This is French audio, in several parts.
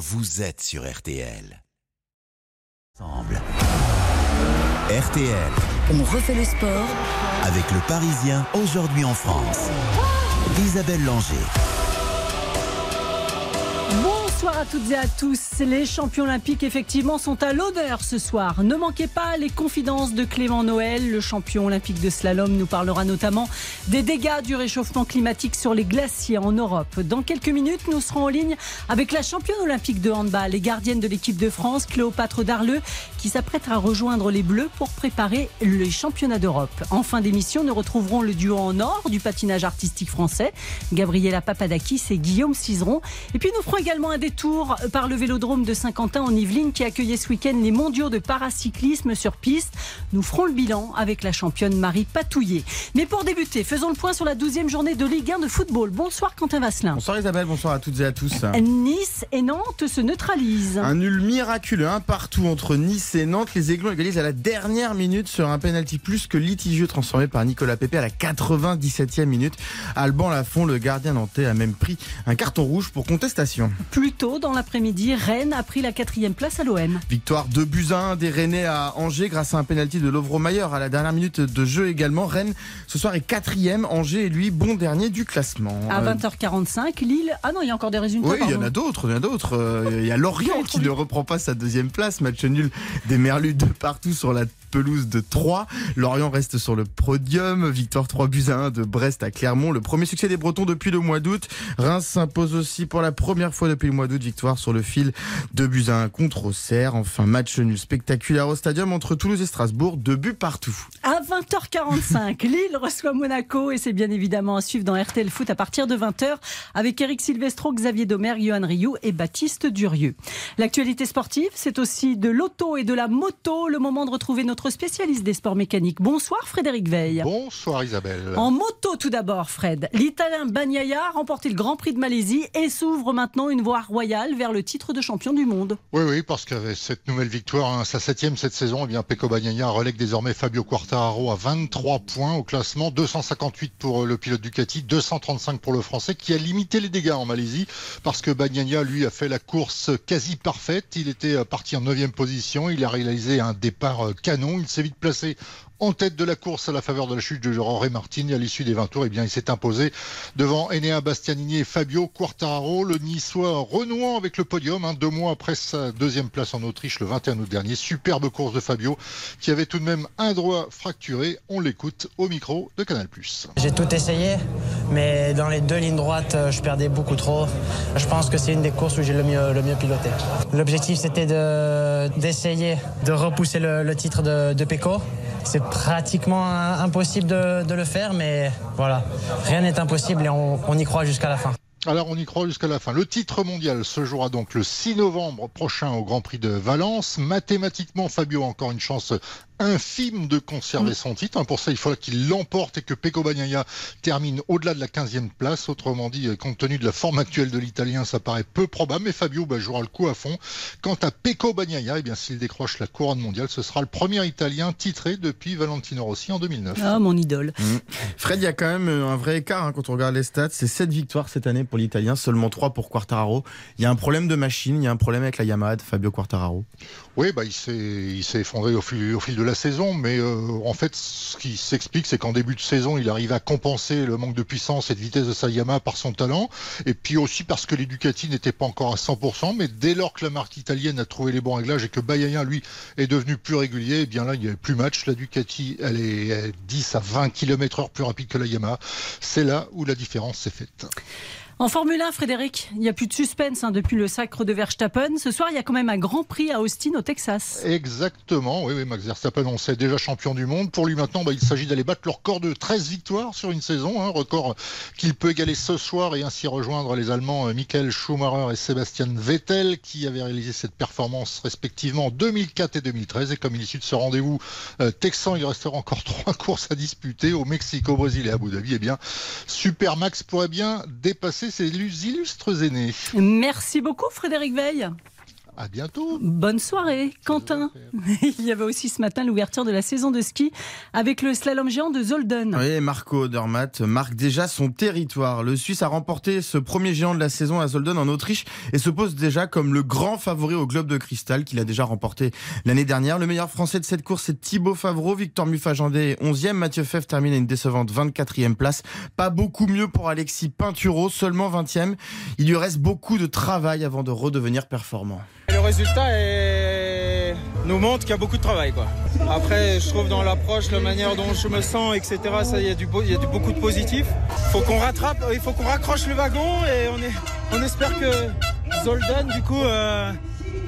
vous êtes sur RTL. Ensemble. RTL. On refait le sport avec le Parisien aujourd'hui en France. Isabelle Langer. À toutes et à tous. Les champions olympiques, effectivement, sont à l'honneur ce soir. Ne manquez pas les confidences de Clément Noël. Le champion olympique de slalom nous parlera notamment des dégâts du réchauffement climatique sur les glaciers en Europe. Dans quelques minutes, nous serons en ligne avec la championne olympique de handball et gardienne de l'équipe de France, Cléopâtre Darleux, qui s'apprête à rejoindre les Bleus pour préparer les championnats d'Europe. En fin d'émission, nous retrouverons le duo en or du patinage artistique français, Gabriela Papadakis et Guillaume Cizeron. Et puis nous ferons également un détour par le vélodrome de Saint-Quentin en Yvelines qui accueillait ce week-end les mondiaux de paracyclisme sur piste. Nous ferons le bilan avec la championne Marie Patouillet. Mais pour débuter, faisons le point sur la 12e journée de Ligue 1 de football. Bonsoir Quentin Vasselin. Bonsoir Isabelle, bonsoir à toutes et à tous. Nice et Nantes se neutralisent. Un nul miraculeux, un partout entre Nice et Nantes. Les Aiglons égalisent à la dernière minute sur un penalty plus que litigieux transformé par Nicolas Pépé à la 97e minute. Alban Lafont, le gardien nantais, a même pris un carton rouge pour contestation. Plus tôt dans l'après-midi, Rennes a pris la quatrième place à l'OM. Victoire de Buzyn des Rennais à Angers grâce à un penalty de Lovro Mayer à la dernière minute de jeu également. Rennes ce soir est quatrième, Angers est lui bon dernier du classement. À 20h45, Lille. Ah non, il y a encore des résultats. Oui, il y en a d'autres, il y en a d'autres. Euh, Il y a Lorient qui ne reprend pas sa deuxième place, match nul des Merlus de partout sur la pelouse de 3. Lorient reste sur le podium. Victoire 3 buts à 1 de Brest à Clermont. Le premier succès des Bretons depuis le mois d'août. Reims s'impose aussi pour la première fois depuis le mois d'août. Victoire sur le fil de buts à 1 contre Auxerre. Enfin, match nul spectaculaire au stadium entre Toulouse et Strasbourg. Deux buts partout. À 20h45, Lille reçoit Monaco et c'est bien évidemment à suivre dans RTL Foot à partir de 20h avec Eric Silvestro, Xavier Domer, Johan Rioux et Baptiste Durieux. L'actualité sportive, c'est aussi de l'auto et de la moto. Le moment de retrouver notre spécialiste des sports mécaniques. Bonsoir Frédéric Veil. Bonsoir Isabelle. En moto tout d'abord, Fred. L'Italien Bagnaia a remporté le Grand Prix de Malaisie et s'ouvre maintenant une voie royale vers le titre de champion du monde. Oui, oui, parce qu'avec cette nouvelle victoire, hein, sa septième cette saison, eh bien Pecco Bagnaia relègue désormais Fabio Quartararo à 23 points au classement, 258 pour le pilote Ducati, 235 pour le Français, qui a limité les dégâts en Malaisie, parce que Bagnaia, lui, a fait la course quasi parfaite. Il était parti en neuvième position, il a réalisé un départ canon, il s'est vite placé en tête de la course à la faveur de la chute de Jorge Martin. À l'issue des 20 tours, eh bien, il s'est imposé devant Enea Bastianini et Fabio Quartararo, le Niçois renouant avec le podium, hein, deux mois après sa deuxième place en Autriche le 21 août dernier. Superbe course de Fabio, qui avait tout de même un droit fracturé. On l'écoute au micro de Canal+. J'ai tout essayé, mais dans les deux lignes droites, je perdais beaucoup trop. Je pense que c'est une des courses où j'ai le mieux, piloté. L'objectif, c'était d'essayer de, repousser le, titre de, de. C'est pratiquement impossible de, le faire, mais voilà, rien n'est impossible et on y croit jusqu'à la fin. Alors on y croit jusqu'à la fin. Le titre mondial se jouera donc le 6 novembre prochain au Grand Prix de Valence. Mathématiquement, Fabio a encore une chance infime de conserver son titre. Pour ça, il faudra qu'il l'emporte et que Pecco Bagnaia termine au-delà de la 15e place. Autrement dit, compte tenu de la forme actuelle de l'Italien, ça paraît peu probable. Mais Fabio bah, jouera le coup à fond. Quant à Pecco Bagnaia, eh bien, s'il décroche la couronne mondiale, ce sera le premier Italien titré depuis Valentino Rossi en 2009. Ah, mon idole. Mmh. Fred, il y a quand même un vrai écart hein, quand on regarde les stats. C'est 7 victoires cette année pour l'Italien, seulement 3 pour Quartararo. Il y a un problème de machine, il y a un problème avec la Yamaha de Fabio Quartararo. Oui, bah, il s'est effondré au fil, de la saison, mais euh, en fait, ce qui s'explique, c'est qu'en début de saison, il arrive à compenser le manque de puissance et de vitesse de sa Yamaha par son talent, et puis aussi parce que les Ducati pas encore à 100%, mais dès lors que la marque italienne a trouvé les bons réglages et que Bayaya, lui, est devenu plus régulier, eh bien là, il n'y avait plus match. La Ducati, elle est 10 à 20 km heure plus rapide que la Yamaha. C'est là où la différence s'est faite. En Formule 1, Frédéric, il n'y a plus de suspense hein, depuis le sacre de Verstappen. Ce soir, il y a quand même un grand prix à Austin, au Texas. Exactement, oui, oui Max Verstappen, on sait déjà champion du monde. Pour lui maintenant, bah, il s'agit d'aller battre le record de 13 victoires sur une saison, hein, record qu'il peut égaler ce soir et ainsi rejoindre les Allemands Michael Schumacher et Sébastien Vettel qui avaient réalisé cette performance respectivement en 2004 et 2013. Et comme il est de ce rendez-vous euh, texan, il restera encore trois courses à disputer au Mexique, au Brésil et à Abu Dhabi. Eh bien, Super Max pourrait bien dépasser ses illustres aînés. Merci beaucoup Frédéric Veil. À bientôt. Bonne soirée, Quentin. Il y avait aussi ce matin l'ouverture de la saison de ski avec le slalom géant de Zolden. Oui, Marco Odermatt marque déjà son territoire. Le Suisse a remporté ce premier géant de la saison à Zolden en Autriche et se pose déjà comme le grand favori au Globe de Cristal qu'il a déjà remporté l'année dernière. Le meilleur français de cette course, c'est Thibaut Favreau. Victor Muffagendé 11e. Mathieu Feff termine à une décevante 24e place. Pas beaucoup mieux pour Alexis Pinturo, seulement 20e. Il lui reste beaucoup de travail avant de redevenir performant. Résultat nous montre qu'il y a beaucoup de travail. Quoi. Après, je trouve dans l'approche, la manière dont je me sens, etc., il y a, du, y a du, beaucoup de positif. Faut qu'on rattrape, il faut qu'on raccroche le wagon et on, est, on espère que Zoldan, du coup, euh,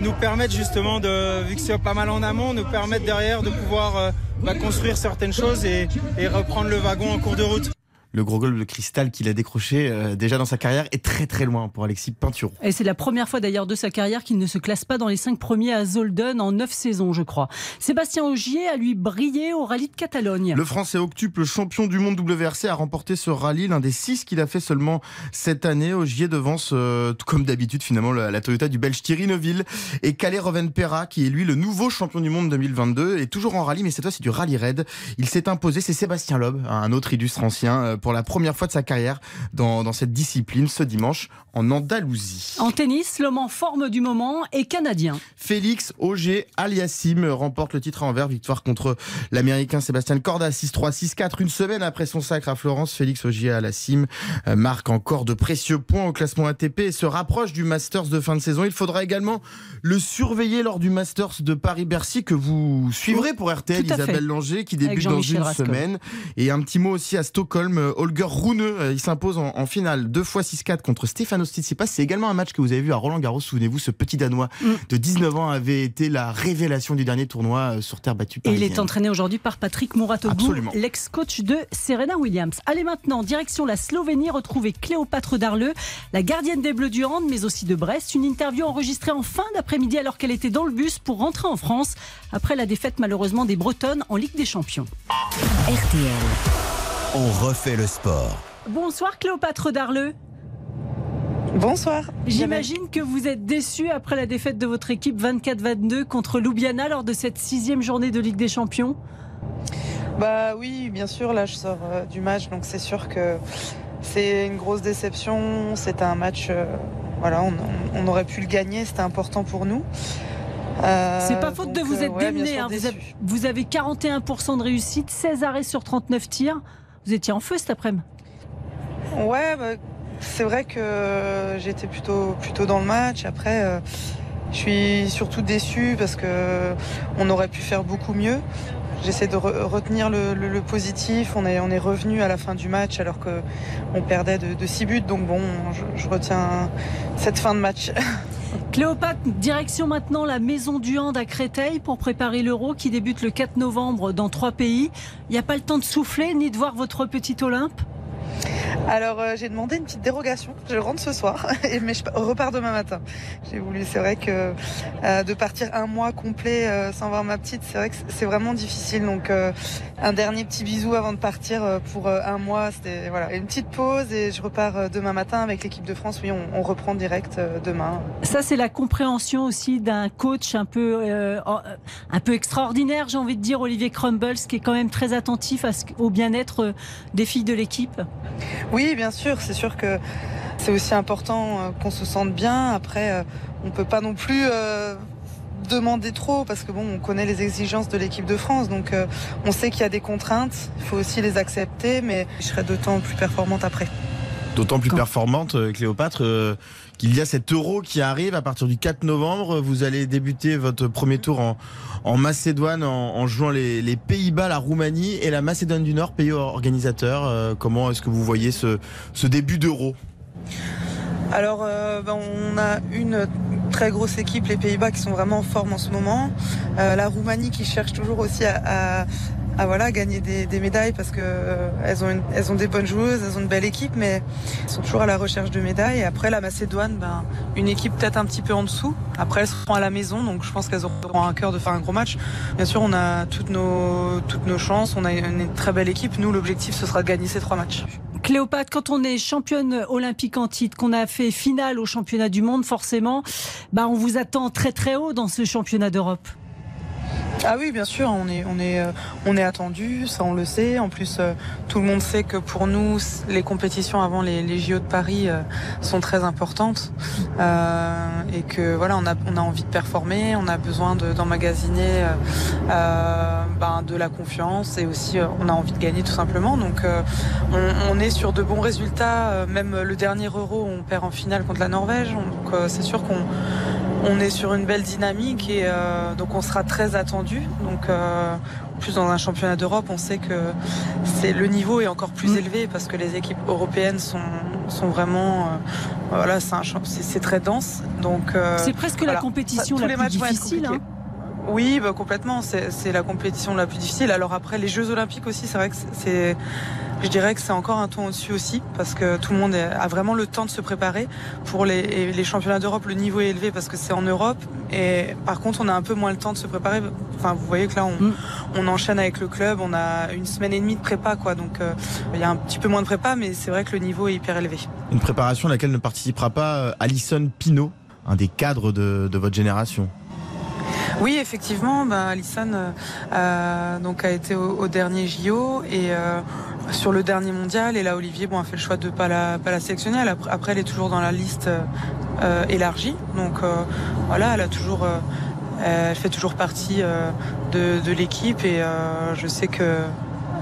nous permette justement de, vu que c'est pas mal en amont, nous permettre derrière de pouvoir euh, bah, construire certaines choses et, et reprendre le wagon en cours de route le gros golf de cristal qu'il a décroché euh, déjà dans sa carrière est très très loin pour Alexis Pinturo. Et c'est la première fois d'ailleurs de sa carrière qu'il ne se classe pas dans les cinq premiers à Zolden en neuf saisons, je crois. Sébastien Ogier a lui brillé au rallye de Catalogne. Le Français octuple champion du monde WRC a remporté ce rallye, l'un des six qu'il a fait seulement cette année. Ogier devance, euh, comme d'habitude finalement, la, Toyota du Belge Thierry Neuville et Calais Rovenpera qui est lui le nouveau champion du monde 2022 et toujours en rallye, mais cette fois c'est du rallye raid. Il s'est imposé, c'est Sébastien Loeb, un autre illustre ancien euh, pour la première fois de sa carrière dans, dans cette discipline ce dimanche en Andalousie. En tennis, l'homme en forme du moment est canadien. Félix Auger Aliassim remporte le titre à Anvers, victoire contre l'américain Sébastien Corda 6-3, 6-4. Une semaine après son sacre à Florence, Félix Auger Aliassim euh, marque encore de précieux points au classement ATP et se rapproche du Masters de fin de saison. Il faudra également le surveiller lors du Masters de Paris-Bercy que vous suivrez pour RTL, Isabelle Langer, qui débute dans une semaine. Et un petit mot aussi à Stockholm, Holger Rouneux, euh, il s'impose en, finale deux fois 6-4 contre Stéphano Tsitsipas. C'est également un match que vous avez vu à Roland Garros. Souvenez-vous, ce petit Danois mm. de 19 ans avait été la révélation du dernier tournoi euh, sur terre battue. Et il est entraîné aujourd'hui par Patrick Mouratoglou, l'ex-coach de Serena Williams. Allez maintenant, direction la Slovénie, retrouver Cléopâtre Darleux, la gardienne des Bleus du Hand, mais aussi de Brest. Une interview enregistrée en fin d'après-midi alors qu'elle était dans le bus pour rentrer en France après la défaite malheureusement des Bretonnes en Ligue des Champions. RTL. On refait le sport. Bonsoir Cléopâtre Darleux. Bonsoir. J'imagine que vous êtes déçu après la défaite de votre équipe 24-22 contre Ljubljana lors de cette sixième journée de Ligue des Champions. Bah oui, bien sûr. Là, je sors euh, du match, donc c'est sûr que c'est une grosse déception. C'était un match, euh, voilà, on, aurait pu le gagner. C'était important pour nous. Euh, c'est pas faute de vous être démené. Hein. vous, avez, 41% de réussite, 16 arrêts sur 39 tirs. Vous étiez en feu cet après-midi Ouais, bah, c'est vrai que j'étais plutôt, plutôt dans le match. Après, euh, je suis surtout déçu parce que on aurait pu faire beaucoup mieux. J'essaie de retenir le, positif. On est, on est revenu à la fin du match alors qu'on perdait de, 6 buts. Donc bon, je, retiens cette fin de match. Cléopâtre, direction maintenant la Maison du Hand à Créteil pour préparer l'Euro qui débute le 4 novembre dans trois pays. Il n'y a pas le temps de souffler ni de voir votre petit Olympe? Alors euh, j'ai demandé une petite dérogation. Je rentre ce soir, mais je repars demain matin. J'ai voulu, c'est vrai que euh, de partir un mois complet euh, sans voir ma petite, c'est vrai que c'est vraiment difficile. Donc un dernier petit bisou avant de partir pour un mois. C'était voilà une petite pause et je repars demain matin avec l'équipe de France. Oui, on, reprend direct demain. Ça c'est la compréhension aussi d'un coach un peu un peu extraordinaire, j'ai envie de dire Olivier Crumbles, qui est quand même très attentif au bien-être des filles de l'équipe. Oui, bien sûr, c'est sûr que c'est aussi important euh, qu'on se sente bien. Après, euh, on peut pas non plus euh, demander trop parce que bon, on connaît les exigences de l'équipe de France, donc on sait qu'il y a des contraintes. Il faut aussi les accepter, mais je serai d'autant plus performante après. D'autant plus performante, Cléopâtre, qu'il y a cet euro qui arrive à partir du 4 novembre. Vous allez débuter votre premier tour en, Macédoine en, jouant les, Pays-Bas, la Roumanie et la Macédoine du Nord, pays organisateur. Euh, comment est-ce que vous voyez ce, début d'Euro? Alors, euh, ben, on a une très grosse équipe, les Pays-Bas, qui sont vraiment en forme en ce moment. Euh, la Roumanie qui cherche toujours aussi à voilà, gagner des, médailles parce que euh, elles, ont elles ont des bonnes joueuses, elles ont une belle équipe, mais elles sont toujours à la recherche de médailles. Et après, la Macédoine, ben, une équipe peut-être un petit peu en dessous. Après, elles seront à la maison, donc je pense qu'elles auront un cœur de faire un gros match. Bien sûr, on a toutes nos, toutes nos chances, on a une très belle équipe. Nous, l'objectif, ce sera de gagner ces trois matchs. Cléopâtre, quand on est championne olympique en titre, qu'on a fait finale au championnat du monde, forcément, bah on vous attend très très haut dans ce championnat d'Europe. Ah oui, bien sûr, euh, on est attendu, ça on le sait. En plus, euh, tout le monde sait que pour nous, les compétitions avant les, JO de Paris euh, sont très importantes et que voilà, on a, envie de performer, on a besoin d'emmagasiner ben, de la confiance et aussi on a envie de gagner tout simplement. Donc, on, on, est sur de bons résultats. Même le dernier Euro, on perd en finale contre la Norvège. Donc, c'est sûr qu'on on est sur une belle dynamique et euh, donc on sera très attendu. Donc euh, plus dans un championnat d'Europe, on sait que c'est le niveau est encore plus mm. élevé parce que les équipes européennes sont sont vraiment euh, voilà c'est très dense. Donc c'est presque la compétition la plus difficile. Hein. Oui, bah, complètement. C'est la compétition la plus difficile. Alors après, les Jeux Olympiques aussi, c'est vrai que c'est je dirais que c'est encore un ton au-dessus aussi, parce que tout le monde a vraiment le temps de se préparer. Pour les, les championnats d'Europe, le niveau est élevé parce que c'est en Europe. Et par contre, on a un peu moins le temps de se préparer. Enfin, vous voyez que là, on, mm. on enchaîne avec le club. On a une semaine et demie de prépa, quoi. Donc, euh, il y a un petit peu moins de prépa, mais c'est vrai que le niveau est hyper élevé. Une préparation à laquelle ne participera pas euh, Alison Pinault, un des cadres de, de votre génération. Oui, effectivement, bah, Alison euh, euh, donc a été au, dernier JO et euh, sur le dernier mondial. Et là, Olivier bon, a fait le choix de pas la, pas la sélectionner. après, elle est toujours dans la liste élargie. Donc voilà, elle a toujours, elle fait toujours partie de, de l'équipe et je sais que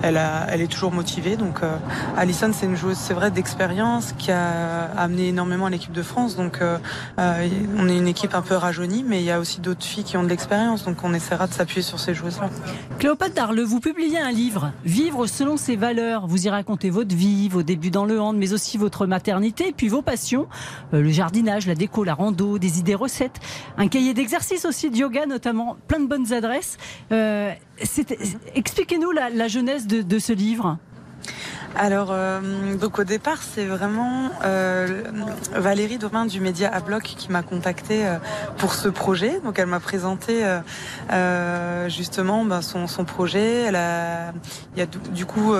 elle, est toujours motivée. Donc, euh, Alison, c'est une joueuse, c'est vrai, d'expérience qui a amené énormément à l'équipe de France. Donc, euh, euh, on est une équipe un peu rajeunie, mais il y a aussi d'autres filles qui ont de l'expérience. Donc, on essaiera de s'appuyer sur ces joueuses-là. Cléopâtre Darle, vous publiez un livre, Vivre selon ses valeurs. Vous y racontez votre vie, vos débuts dans le hand, mais aussi votre maternité, puis vos passions, le jardinage, la déco, la rando, des idées recettes, un cahier d'exercice aussi de yoga notamment, plein de bonnes adresses. Expliquez-nous la, la jeunesse de, ce livre alors, euh, donc au départ, c'est vraiment euh, Valérie Domain du Média à Bloc qui m'a contacté euh, pour ce projet. Donc, elle m'a présenté justement ben, son, son, projet. Elle a, il y a du coup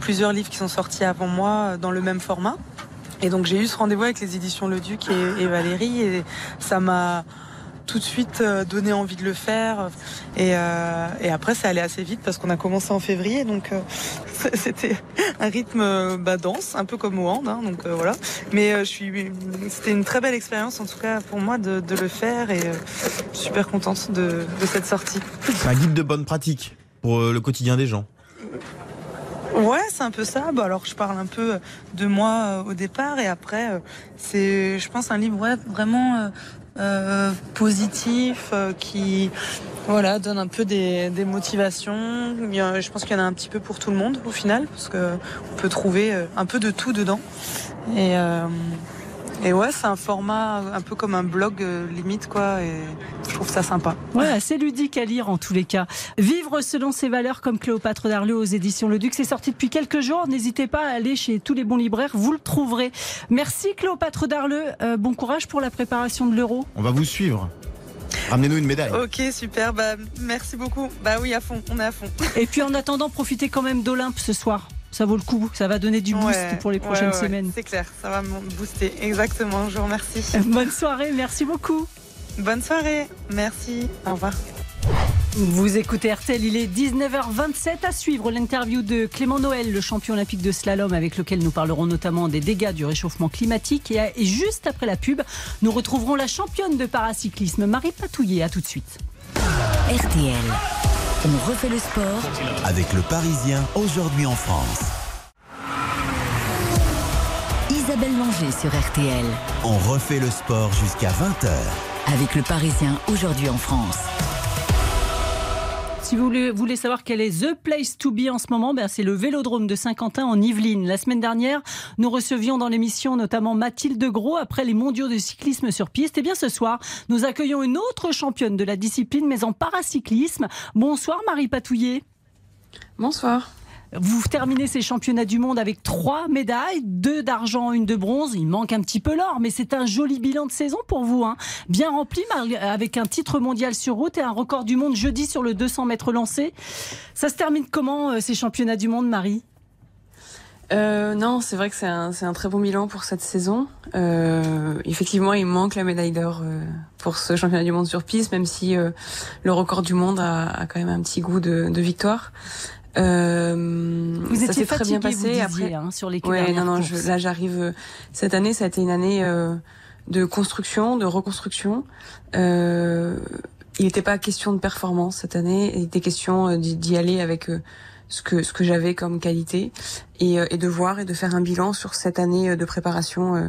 plusieurs livres qui sont sortis avant moi dans le même format. Et donc, j'ai eu ce rendez-vous avec les éditions Le Duc et, et Valérie, et ça m'a tout de suite euh, donné envie de le faire. Et, euh, et après, ça allait assez vite parce qu'on a commencé en février, donc euh, c'était un rythme bah, dense, un peu comme au hand. Hein, donc voilà. Mais je suis, c'était une très belle expérience en tout cas pour moi de, de le faire et je suis super contente de, de cette sortie. Un guide de bonne pratique pour le quotidien des gens. Ouais, c'est un peu ça. Bah, alors, je parle un peu de moi au départ et après, c'est, je pense, un livre ouais, vraiment euh, positif, euh, qui voilà donne un peu des, des motivations. je pense qu'il y en a un petit peu pour tout le monde au final, parce que on peut trouver euh, un peu de tout dedans. Et et ouais, c'est un format un peu comme un blog euh, limite, quoi. Et je trouve ça sympa. Ouais, assez ludique à lire en tous les cas. Vivre selon ses valeurs comme Cléopâtre d'Arleux aux éditions Le Duc, c'est sorti depuis quelques jours. N'hésitez pas à aller chez tous les bons libraires, vous le trouverez. Merci Cléopâtre d'Arleux. Euh, bon courage pour la préparation de l'Euro. On va vous suivre. Ramenez-nous une médaille. Ok, super. Bah, merci beaucoup. Bah oui, à fond. On est à fond. Et puis en attendant, profitez quand même d'Olympe ce soir ça vaut le coup. Ça va donner du boost pour les prochaines semaines. C'est clair, ça va me booster. Exactement. Je vous remercie. Bonne soirée. Merci beaucoup. Bonne soirée. Merci. Au revoir. Vous écoutez RTL, il est 19h27 à suivre l'interview de Clément Noël, le champion olympique de slalom avec lequel nous parlerons notamment des dégâts du réchauffement climatique. Et, juste après la pub, nous retrouverons la championne de paracyclisme, Marie Patouillet. À tout de suite. RTL. On refait le sport avec le Parisien aujourd'hui en France. Isabelle Manger sur RTL. On refait le sport jusqu'à 20h. Avec le Parisien aujourd'hui en France. Si vous voulez, savoir quel est the place to be en ce moment, ben c'est le Vélodrome de Saint-Quentin en Yvelines. La semaine dernière, nous recevions dans l'émission notamment Mathilde Gros après les mondiaux de cyclisme sur piste. Et eh bien ce soir, nous accueillons une autre championne de la discipline, mais en paracyclisme. Bonsoir Marie Patouillet. Bonsoir. Vous terminez ces championnats du monde avec trois médailles, deux d'argent, une de bronze. Il manque un petit peu l'or, mais c'est un joli bilan de saison pour vous. Hein. Bien rempli, avec un titre mondial sur route et un record du monde jeudi sur le 200 mètres lancé. Ça se termine comment euh, ces championnats du monde, Marie? Euh, non, c'est vrai que c'est un, très bon bilan pour cette saison. Euh, effectivement, il manque la médaille d'or pour ce championnat du monde sur piste, même si le record du monde a, quand même un petit goût de victoire. Euh, vous ça s'est très bien passé vous après hein, sur les ouais, non, non, là j'arrive cette année, ça a été une année de construction, de reconstruction. il n'était pas question de performance cette année, il était question d'y aller avec ce que ce que j'avais comme qualité et, euh, et, de voir et de faire un bilan sur cette année euh, de préparation euh,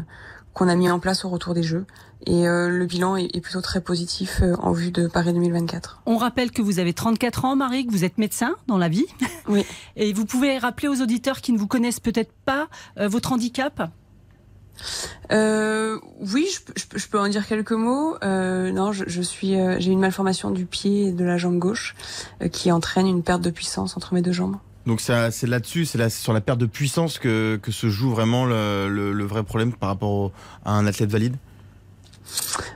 qu'on a mis en place au retour des Jeux. Et le bilan est, plutôt très positif en vue de Paris 2024. On rappelle que vous avez 34 ans, Marie, que vous êtes médecin dans la vie. Oui. Et vous pouvez rappeler aux auditeurs qui ne vous connaissent peut-être pas votre handicap? Euh, oui, je, peux en dire quelques mots. Euh, non, je, suis, euh, j'ai une malformation du pied et de la jambe gauche euh, qui entraîne une perte de puissance entre mes deux jambes. Donc c'est là-dessus, c'est là, sur la perte de puissance que, que se joue vraiment le, le, vrai problème par rapport à un athlète valide?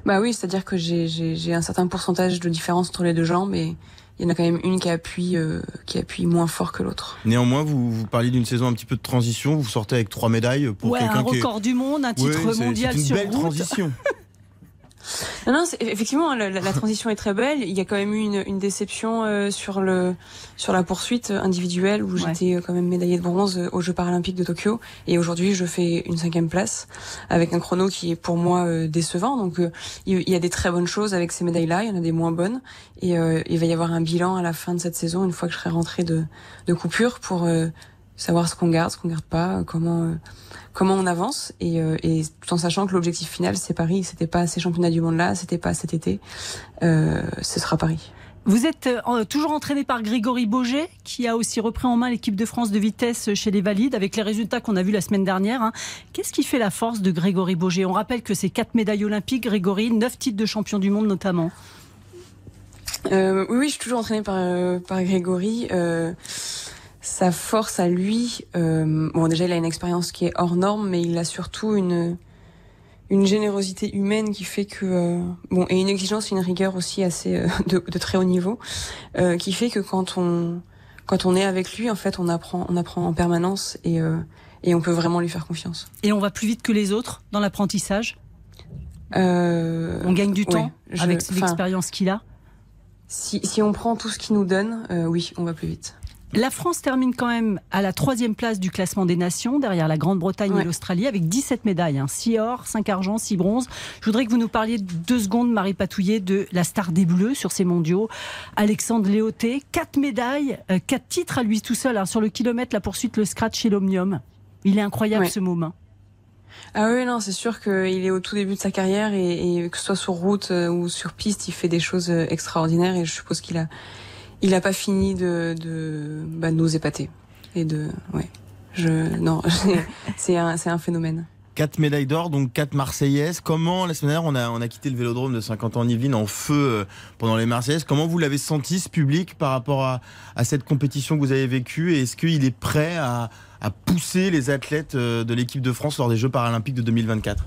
Bah oui, c'est-à-dire que j'ai un certain pourcentage de différence entre les deux jambes et il y en a quand même une qui appuie, euh, qui appuie moins fort que l'autre. Néanmoins, vous, vous parliez d'une saison un petit peu de transition. Vous sortez avec trois médailles pour ouais, quelqu'un un record du monde, un titre mondial sur C'est une belle transition. Non, non, effectivement, la, la, transition est très belle. Il y a quand même eu une, une déception euh, sur le sur la poursuite individuelle où j'étais euh, quand même médaillée de bronze euh, aux Jeux paralympiques de Tokyo. Et aujourd'hui, je fais une cinquième place avec un chrono qui est pour moi décevant. Donc, il y a des très bonnes choses avec ces médailles-là. Il y en a des moins bonnes. Et il va y avoir un bilan à la fin de cette saison, une fois que je serai rentrée de, de coupure, pour savoir ce qu'on garde, ce qu'on garde pas, comment comment on avance et, euh, et tout en sachant que l'objectif final c'est Paris. C'était pas ces championnats du monde là, c'était pas cet été, euh, ce sera Paris. Vous êtes euh, toujours entraîné par Grégory Boget, qui a aussi repris en main l'équipe de France de vitesse chez les valides, avec les résultats qu'on a vus la semaine dernière. Hein. Qu'est-ce qui fait la force de Grégory Boget On rappelle que c'est quatre médailles olympiques, Grégory, neuf titres de champion du monde notamment. Euh, oui, oui, je suis toujours entraîné par, euh, par Grégory. Euh, sa force à lui, euh, bon déjà il a une expérience qui est hors norme, mais il a surtout une une générosité humaine qui fait que euh, bon et une exigence une rigueur aussi assez euh, de, de, très haut niveau, euh, qui fait que quand on quand on est avec lui en fait on apprend on apprend en permanence et euh, et on peut vraiment lui faire confiance. Et on va plus vite que les autres dans l'apprentissage? on gagne du temps avec l'expérience qu'il a? Si, si on prend tout ce qu'il nous donne, oui, on va plus vite. La France termine quand même à la troisième place du classement des nations, derrière la Grande-Bretagne et l'Australie, avec 17 médailles, 6 hein. or, 5 argent, 6 bronzes. Je voudrais que vous nous parliez deux secondes, Marie Patouillet, de la star des Bleus sur ces mondiaux, Alexandre Léoté. 4 médailles, 4 euh, titres à lui tout seul. sur le kilomètre, la poursuite, le scratch et l'omnium. Il est incroyable ce moment. Ah oui, non, c'est sûr qu'il est au tout début de sa carrière et, que ce soit sur route euh, ou sur piste, il fait des choses euh, extraordinaires et je suppose qu'il a, il n'a pas fini de, de, bah, nous épater. Et de, ouais. Je, non, c'est un, un phénomène. Quatre médailles d'or, donc quatre Marseillaises. Comment, la semaine dernière, on a, on a quitté le vélodrome de 50 ans en Yvelines en feu euh, pendant les Marseillaises. Comment vous l'avez senti, ce public, par rapport à, à cette compétition que vous avez vécue? Et est-ce qu'il est prêt à, à pousser les athlètes euh, de l'équipe de France lors des Jeux paralympiques de 2024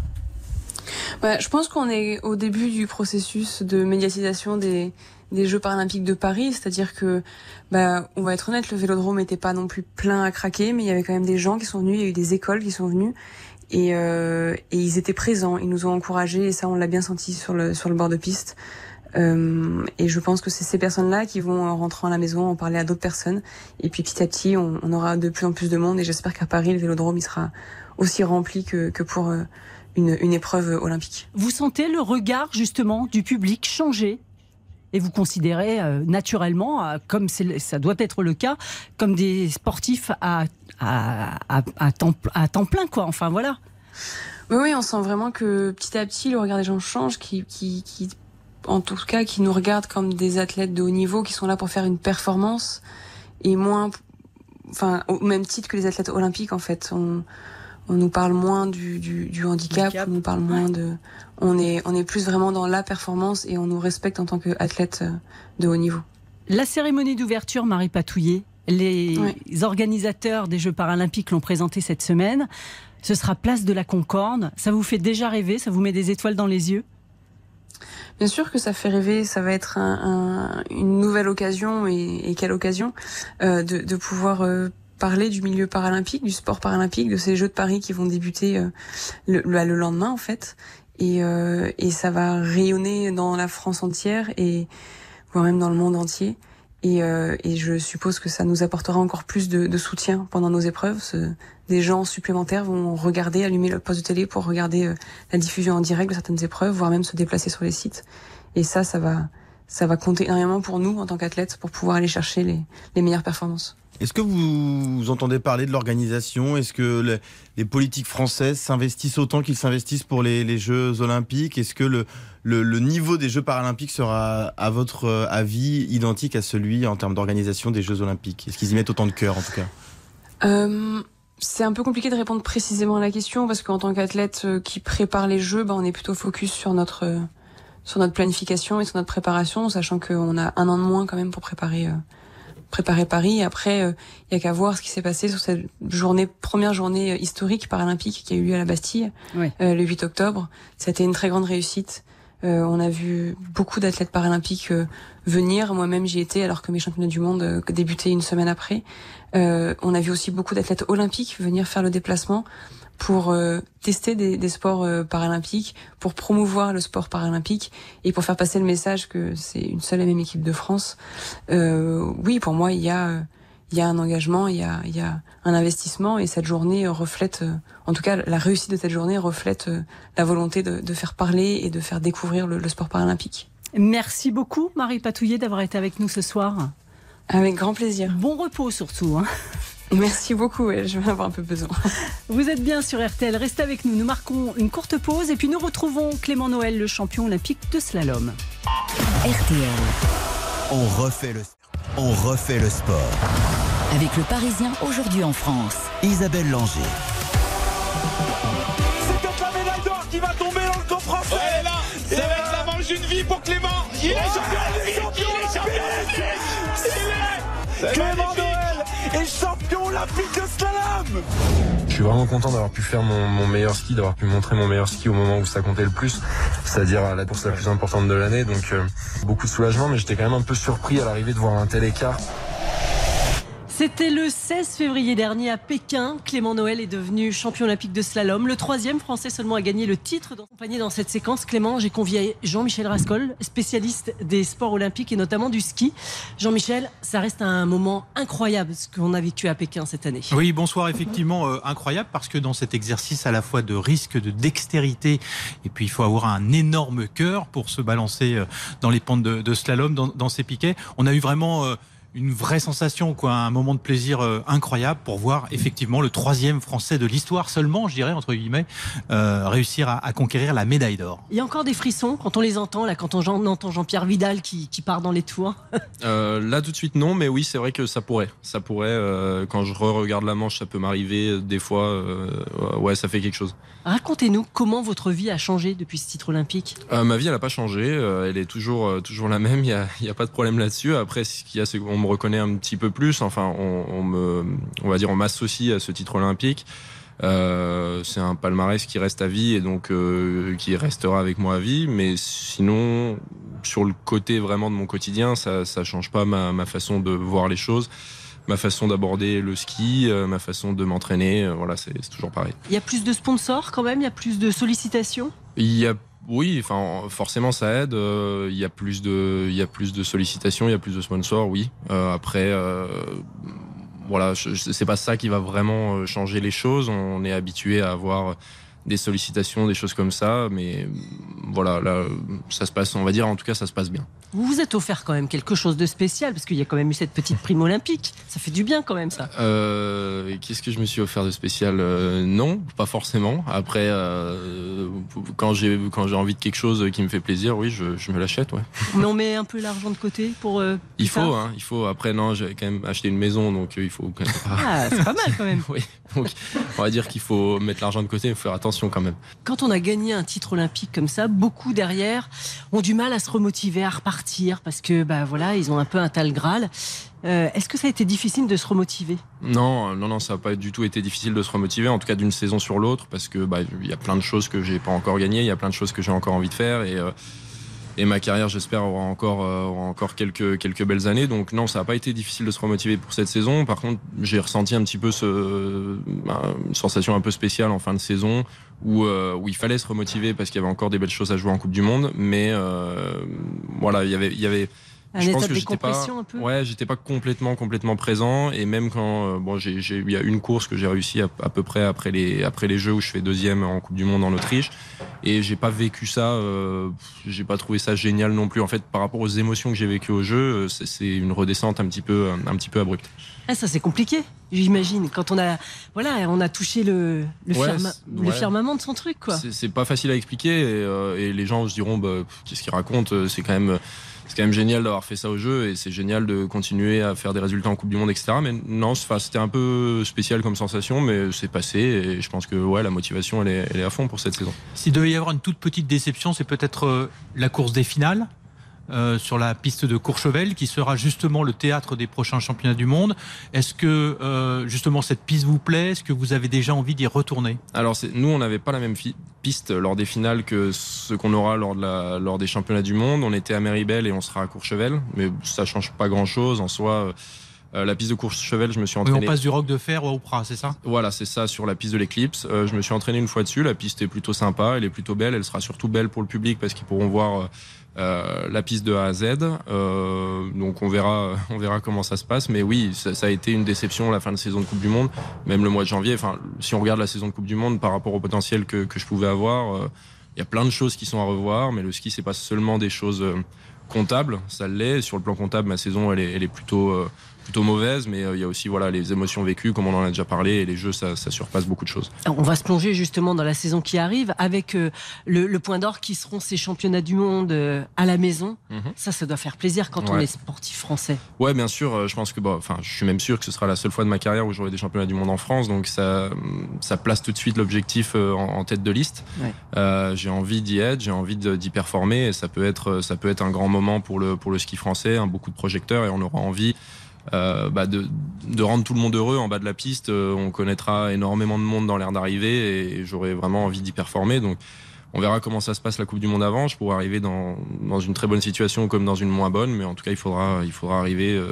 bah, Je pense qu'on est au début du processus de médiatisation des, des Jeux paralympiques de Paris, c'est-à-dire que, bah, on va être honnête, le Vélodrome n'était pas non plus plein à craquer, mais il y avait quand même des gens qui sont venus, il y a eu des écoles qui sont venues et, euh, et ils étaient présents, ils nous ont encouragés et ça on l'a bien senti sur le sur le bord de piste. Euh, et je pense que c'est ces personnes-là qui vont rentrer à la maison, en parler à d'autres personnes. Et puis petit à petit, on, on, aura de plus en plus de monde. Et j'espère qu'à Paris, le Vélodrome, il sera aussi rempli que, que pour euh, une, une épreuve olympique. Vous sentez le regard justement du public changer et vous considérez euh, naturellement, euh, comme ça doit être le cas, comme des sportifs à, à, à, temps, plein, quoi. Enfin, voilà. Oui, oui, on sent vraiment que petit à petit, le regard des gens change, qui, en tout cas, qui nous regardent comme des athlètes de haut niveau, qui sont là pour faire une performance, et moins, enfin, au même titre que les athlètes olympiques, en fait. On nous parle moins du, du, du handicap, on nous parle moins de, on est, on est plus vraiment dans la performance et on nous respecte en tant qu'athlète euh, de haut niveau. La cérémonie d'ouverture, Marie Patouillet, les organisateurs des Jeux paralympiques l'ont présentée cette semaine. Ce sera place de la Concorde. Ça vous fait déjà rêver? Ça vous met des étoiles dans les yeux? Bien sûr que ça fait rêver, ça va être un, une nouvelle occasion et, et quelle occasion euh, de, de, pouvoir euh, parler du milieu paralympique, du sport paralympique, de ces Jeux de Paris qui vont débuter euh, le, le, lendemain en fait. Et, euh, et ça va rayonner dans la France entière et voire même dans le monde entier. Et, euh, et, je suppose que ça nous apportera encore plus de, de soutien pendant nos épreuves. Ce, des gens supplémentaires vont regarder, allumer le poste de télé pour regarder euh, la diffusion en direct de certaines épreuves, voire même se déplacer sur les sites. Et ça, ça va, ça va compter énormément pour nous en tant qu'athlètes pour pouvoir aller chercher les, les meilleures performances. Est-ce que vous entendez parler de l'organisation? Est-ce que les, politiques françaises s'investissent autant qu'ils s'investissent pour les, Jeux olympiques? Est-ce que le, le, niveau des Jeux paralympiques sera, à votre euh, avis, identique à celui en termes d'organisation des Jeux olympiques? Est-ce qu'ils y mettent autant de cœur, en tout cas? Euh, C'est un peu compliqué de répondre précisément à la question, parce qu'en tant qu'athlète euh, qui prépare les Jeux, bah, on est plutôt focus sur notre, sur notre planification et sur notre préparation, sachant qu'on a un an de moins quand même pour préparer... préparer Paris. Après, il y a qu'à voir ce qui s'est passé sur cette journée, première journée historique paralympique qui a eu lieu à la Bastille le 8 octobre. Été une très grande réussite. Euh, on a vu beaucoup d'athlètes paralympiques euh, venir. Moi-même, j'y étais alors que mes championnats du monde euh, débutaient une semaine après. on a vu aussi beaucoup d'athlètes olympiques venir faire le déplacement pour tester des, des sports paralympiques, pour promouvoir le sport paralympique et pour faire passer le message que c'est une seule et même équipe de France. oui, pour moi, il y a il y a un engagement, il y a, il y a un investissement et cette journée reflète, euh, en tout cas la réussite de cette journée reflète euh, la volonté de, de faire parler et de faire découvrir le, le, sport paralympique. Merci beaucoup Marie Patouillet d'avoir été avec nous ce soir. Avec grand plaisir. Bon repos surtout. Hein. Merci beaucoup, je vais avoir un peu besoin. Vous êtes bien sur RTL, restez avec nous. Nous marquons une courte pause et puis nous retrouvons Clément Noël, le champion olympique de slalom. RTL. On refait le on refait le sport. Avec le Parisien aujourd'hui en France, Isabelle Langer. C'est peut-être la médaille d'or qui va tomber dans le camp français. Ouais, là, ça va être la manche d'une vie pour Clément. Il est champion Il est champion. Il est Clément Noël est champion olympique de slalom. Je suis vraiment content d'avoir pu faire mon, meilleur ski, d'avoir pu montrer mon meilleur ski au moment où ça comptait le plus, c'est-à-dire la course la plus importante de l'année. Donc euh, beaucoup de soulagement, mais j'étais quand même un peu surpris à l'arrivée de voir un tel écart. C'était le 16 février dernier à Pékin. Clément Noël est devenu champion olympique de slalom. Le troisième français seulement a gagné le titre. Accompagné dans cette séquence, Clément, j'ai convié Jean-Michel Rascol, spécialiste des sports olympiques et notamment du ski. Jean-Michel, ça reste un moment incroyable ce qu'on a vécu à Pékin cette année. Oui, bonsoir. Effectivement, euh, incroyable parce que dans cet exercice à la fois de risque, de dextérité, et puis il faut avoir un énorme cœur pour se balancer euh, dans les pentes de, slalom, dans, ces piquets. On a eu vraiment... Euh, une vraie sensation, quoi, un moment de plaisir euh, incroyable pour voir effectivement le troisième Français de l'histoire seulement, je dirais entre guillemets, euh, réussir à, conquérir la médaille d'or. Il y a encore des frissons quand on les entend, là, quand on, entend Jean-Pierre Vidal qui, part dans les tours. Euh, là tout de suite non, mais oui c'est vrai que ça pourrait, ça pourrait. quand je re-regarde la manche, ça peut m'arriver des fois. ouais, ça fait quelque chose. Racontez-nous comment votre vie a changé depuis ce titre olympique. ma vie, elle n'a pas changé. elle est toujours toujours la même. Il n'y a, a, pas de problème là-dessus. Après, ce qu'il y a, c'est me reconnaît un petit peu plus. Enfin, on, me, on va dire, on m'associe à ce titre olympique. Euh, c'est un palmarès qui reste à vie et donc euh, qui restera avec moi à vie. Mais sinon, sur le côté vraiment de mon quotidien, ça, ça change pas ma, façon de voir les choses, ma façon d'aborder le ski, euh, ma façon de m'entraîner. voilà, c'est toujours pareil. Il y a plus de sponsors quand même? Il y a plus de sollicitations? Il y a oui, enfin forcément ça aide. Euh, il y a plus de, il y a plus de sollicitations, il y a plus de sponsors, oui. Euh, après, euh, voilà, c'est pas ça qui va vraiment changer les choses. On est habitué à avoir des sollicitations, des choses comme ça, mais voilà, là, ça se passe, on va dire, en tout cas, ça se passe bien. Vous vous êtes offert quand même quelque chose de spécial, parce qu'il y a quand même eu cette petite prime olympique. Ça fait du bien quand même, ça. Euh, Qu'est-ce que je me suis offert de spécial euh, Non, pas forcément. Après, euh, quand j'ai envie de quelque chose qui me fait plaisir, oui, je, je me l'achète, ouais. Mais on met un peu l'argent de côté pour. Il faut, hein, il faut. Après, non, j'ai quand même acheté une maison, donc il faut. Quand même... ah, c'est pas mal quand même. oui. Donc, on va dire qu'il faut mettre l'argent de côté, il faut faire attention quand même. Quand on a gagné un titre olympique comme ça, beaucoup derrière ont du mal à se remotiver, à repartir, parce que bah voilà, ils ont un peu un tal Graal. Euh, est-ce que ça a été difficile de se remotiver? Non, non, non, ça n'a pas du tout été difficile de se remotiver, en tout cas d'une saison sur l'autre, parce que bah, il y a plein de choses que j'ai pas encore gagnées, il y a plein de choses que j'ai encore envie de faire et euh, et ma carrière, j'espère, aura encore, euh, aura encore quelques, quelques belles années. Donc non, ça n'a pas été difficile de se remotiver pour cette saison. Par contre, j'ai ressenti un petit peu ce, bah, une sensation un peu spéciale en fin de saison où, euh, où il fallait se remotiver parce qu'il y avait encore des belles choses à jouer en Coupe du Monde. Mais euh, voilà, il y avait, il y avait un je pense que j'étais pas, un peu? Ouais, j'étais pas complètement, complètement présent. Et même quand, euh, bon, j'ai, j'ai, il y a une course que j'ai réussi à, à, peu près après les, après les Jeux où je fais deuxième en Coupe du Monde en Autriche. Et j'ai pas vécu ça, euh, j'ai pas trouvé ça génial non plus. En fait, par rapport aux émotions que j'ai vécues au jeu, euh, c'est, c'est une redescente un petit peu, un petit peu abrupte. Ah, ça c'est compliqué, j'imagine. Quand on a, voilà, on a touché le, le, Ouais, firma- le ouais. firmament de son truc, quoi. C'est- C'est pas facile à expliquer et, euh, et les gens se diront bah, qu'est-ce qu'ils racontent? Euh, C'est quand même c'est quand même génial d'avoir fait ça au jeu et c'est génial de continuer à faire des résultats en Coupe du Monde, etc. Mais non, c'était un peu spécial comme sensation, mais c'est passé et je pense que ouais, la motivation elle est, est à fond pour cette saison. S'il devait y avoir une toute petite déception, c'est peut-être euh, la course des finales. Euh, sur la piste de Courchevel, qui sera justement le théâtre des prochains championnats du monde. Est-ce que euh, justement cette piste vous plaît? Est-ce que vous avez déjà envie d'y retourner? Alors nous, on n'avait pas la même piste lors des finales que ce qu'on aura lors, des championnats du monde. On était à Méribel et on sera à Courchevel, mais ça change pas grand-chose en soi. La piste de Courchevel, je me suis entraîné. On passe du roc de fer au Prat, c'est ça Voilà, c'est ça sur la piste de l'éclipse. Euh, je me suis entraîné une fois dessus. La piste est plutôt sympa, elle est plutôt belle. Elle sera surtout belle pour le public parce qu'ils pourront voir euh, la piste de A à Z. Euh, donc on verra, on verra comment ça se passe. Mais oui, ça, ça a été une déception la fin de saison de Coupe du Monde, même le mois de janvier. Enfin, si on regarde la saison de Coupe du Monde par rapport au potentiel que, que je pouvais avoir, euh, il y a plein de choses qui sont à revoir. Mais le ski, c'est pas seulement des choses euh, comptables, ça l'est. Sur le plan comptable, ma saison, elle est, elle est plutôt euh, plutôt mauvaise, mais euh, il y a aussi voilà les émotions vécues, comme on en a déjà parlé, et les jeux, ça, ça surpasse beaucoup de choses. On va se plonger justement dans la saison qui arrive avec euh, le, le point d'or qui seront ces championnats du monde euh, à la maison. Mhm. Ça, ça doit faire plaisir quand on est sportif français. Ouais, bien sûr. Je pense que, bon, enfin, je suis même sûr que ce sera la seule fois de ma carrière où j'aurai des championnats du monde en France. Donc ça, ça place tout de suite l'objectif en, en tête de liste. Ouais. Euh, j'ai envie d'y être, j'ai envie d'y performer. Et ça peut être, ça peut être un grand moment pour le pour le ski français, un beaucoup de projecteurs, et on aura envie. Euh, bah, de, rendre tout le monde heureux en bas de la piste. Euh, on connaîtra énormément de monde dans l'air d'arrivée et j'aurai vraiment envie d'y performer. Donc, on verra comment ça se passe la Coupe du Monde avant. Je pourrais arriver dans, dans une très bonne situation comme dans une moins bonne, mais en tout cas, il faudra, il faudra arriver euh,